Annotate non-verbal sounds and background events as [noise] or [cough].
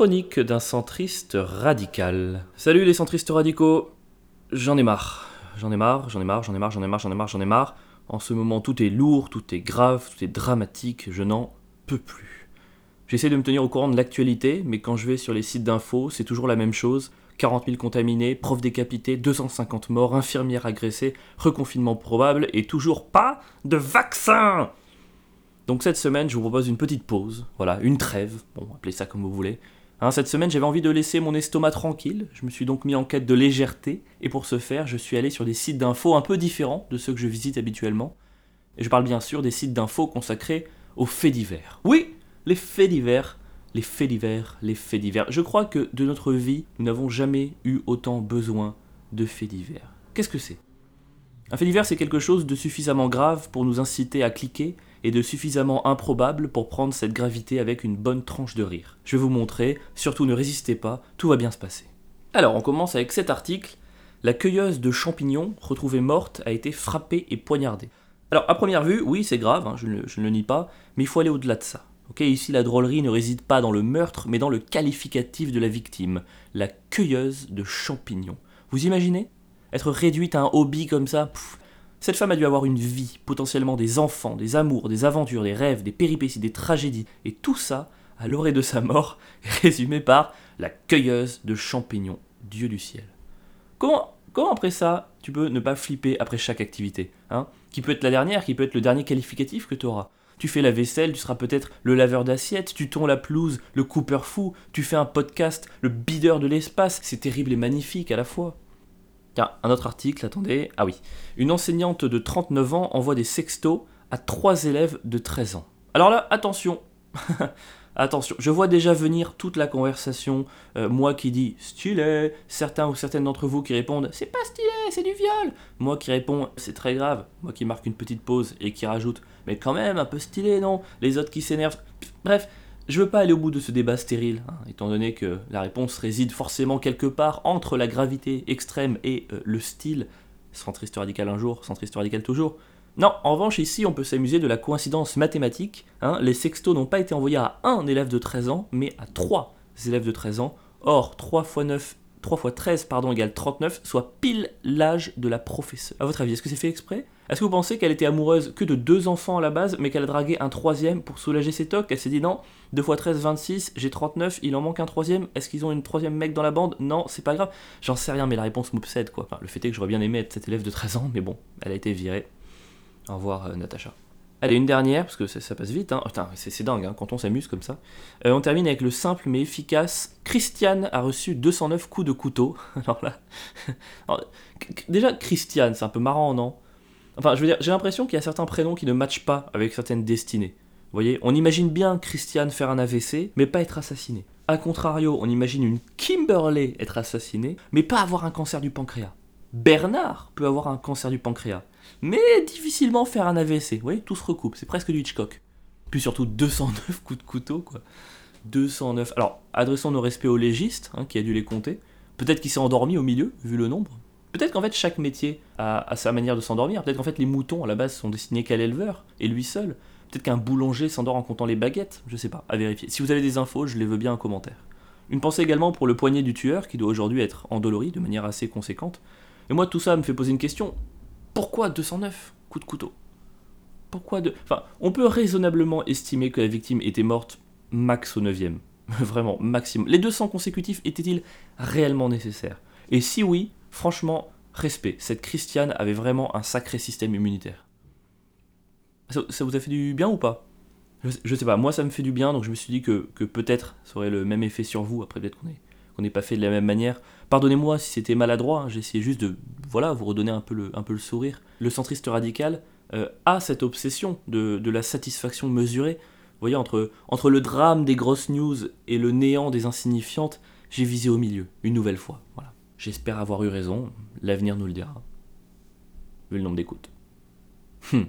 chronique d'un centriste radical. Salut les centristes radicaux J'en ai marre. J'en ai marre, j'en ai marre, j'en ai marre, j'en ai marre, j'en ai marre, j'en ai marre. En ce moment, tout est lourd, tout est grave, tout est dramatique, je n'en peux plus. J'essaie de me tenir au courant de l'actualité, mais quand je vais sur les sites d'infos, c'est toujours la même chose. 40 000 contaminés, profs décapités, 250 morts, infirmières agressées, reconfinement probable et toujours pas de vaccin Donc cette semaine, je vous propose une petite pause, voilà, une trêve, bon, appelez ça comme vous voulez. Hein, cette semaine, j'avais envie de laisser mon estomac tranquille, je me suis donc mis en quête de légèreté, et pour ce faire, je suis allé sur des sites d'infos un peu différents de ceux que je visite habituellement. Et je parle bien sûr des sites d'infos consacrés aux faits divers. Oui, les faits divers les faits divers, les faits divers. Je crois que de notre vie, nous n'avons jamais eu autant besoin de faits divers. Qu'est-ce que c'est? Un fait divers, c'est quelque chose de suffisamment grave pour nous inciter à cliquer et de suffisamment improbable pour prendre cette gravité avec une bonne tranche de rire. Je vais vous montrer, surtout ne résistez pas, tout va bien se passer. Alors, on commence avec cet article. La cueilleuse de champignons, retrouvée morte, a été frappée et poignardée. Alors, à première vue, oui, c'est grave, hein, je, ne, je ne le nie pas, mais il faut aller au-delà de ça ici, la drôlerie ne réside pas dans le meurtre, mais dans le qualificatif de la victime, la cueilleuse de champignons. Vous imaginez? Être réduite à un hobby comme ça Cette femme a dû avoir une vie, potentiellement des enfants, des amours, des aventures, des rêves, des péripéties, des tragédies, et tout ça, à l'orée de sa mort, [laughs] résumé par la cueilleuse de champignons, Dieu du ciel. Comment, comment après ça, tu peux ne pas flipper après chaque activité hein? Qui peut être la dernière, qui peut être le dernier qualificatif que tu auras tu fais la vaisselle, tu seras peut-être le laveur d'assiettes, tu tonds la pelouse, le cooper fou, tu fais un podcast, le bideur de l'espace, c'est terrible et magnifique à la fois. Tiens, un autre article, attendez. Ah oui. Une enseignante de 39 ans envoie des sextos à trois élèves de 13 ans. Alors là, attention [laughs] Attention, je vois déjà venir toute la conversation, euh, moi qui dis stylé, certains ou certaines d'entre vous qui répondent c'est pas stylé, c'est du viol, moi qui réponds c'est très grave, moi qui marque une petite pause et qui rajoute mais quand même un peu stylé non, les autres qui s'énervent, bref, je veux pas aller au bout de ce débat stérile, hein, étant donné que la réponse réside forcément quelque part entre la gravité extrême et euh, le style, centriste radical un jour, centriste radical toujours, non, en revanche, ici, on peut s'amuser de la coïncidence mathématique. Hein. les sextos n'ont pas été envoyés à un élève de 13 ans, mais à trois élèves de 13 ans. Or, 3 x 9, 3 x 13 pardon, égale 39, soit pile l'âge de la professeure. A votre avis, est-ce que c'est fait exprès? Est-ce que vous pensez qu'elle était amoureuse que de deux enfants à la base, mais qu'elle a dragué un troisième pour soulager ses tocs? Elle s'est dit non, 2 x 13, 26, j'ai 39, il en manque un troisième. Est-ce qu'ils ont une troisième mec dans la bande? Non, c'est pas grave. J'en sais rien, mais la réponse m'obsède quoi. Le fait est que j'aurais bien aimé être cet élève de 13 ans, mais bon, elle a été virée. Au revoir, euh, Natacha. Allez, une dernière, parce que ça, passe vite. Hein. c'est dingue hein, quand on s'amuse comme ça. Euh, on termine avec le simple mais efficace. Christiane a reçu 209 coups de couteau. [laughs] Alors là. [laughs] déjà, Christiane, c'est un peu marrant, non? Enfin, je veux dire, j'ai l'impression qu'il y a certains prénoms qui ne matchent pas avec certaines destinées. Vous voyez, on imagine bien Christiane faire un AVC, mais pas être assassinée. A contrario, on imagine une Kimberley être assassinée, mais pas avoir un cancer du pancréas. Bernard peut avoir un cancer du pancréas, mais difficilement faire un AVC. Vous voyez, tout se recoupe, c'est presque du Hitchcock. Puis surtout 209 [laughs] coups de couteau, quoi. 209. Alors, adressons nos respects au légiste, hein, qui a dû les compter. Peut-être qu'il s'est endormi au milieu, vu le nombre. Peut-être qu'en fait, chaque métier a, sa manière de s'endormir. Peut-être qu'en fait, les moutons, à la base, sont destinés qu'à l'éleveur, et lui seul. Peut-être qu'un boulanger s'endort en comptant les baguettes. Je sais pas, à vérifier. Si vous avez des infos, je les veux bien en commentaire. Une pensée également pour le poignet du tueur, qui doit aujourd'hui être endolori de manière assez conséquente. Et moi, tout ça me fait poser une question. Pourquoi 209 coups de couteau? Pourquoi de... Enfin, on peut raisonnablement estimer que la victime était morte max au 9 [laughs] Vraiment, maximum. Les 200 consécutifs étaient-ils réellement nécessaires? Et si oui, franchement, respect. Cette Christiane avait vraiment un sacré système immunitaire. Ça, vous a fait du bien ou pas? Je, sais pas, moi ça me fait du bien, donc je me suis dit que, peut-être ça aurait le même effet sur vous, après peut-être qu'on est qu'on n'est pas fait de la même manière. Pardonnez-moi si c'était maladroit, hein, essayé juste de voilà, vous redonner un peu le, un peu le sourire. Le centriste radical euh, a cette obsession de, la satisfaction mesurée. Vous voyez, entre, entre le drame des grosses news et le néant des insignifiantes, j'ai visé au milieu, une nouvelle fois. Voilà. J'espère avoir eu raison, l'avenir nous le dira. Vu le nombre d'écoutes. Hum.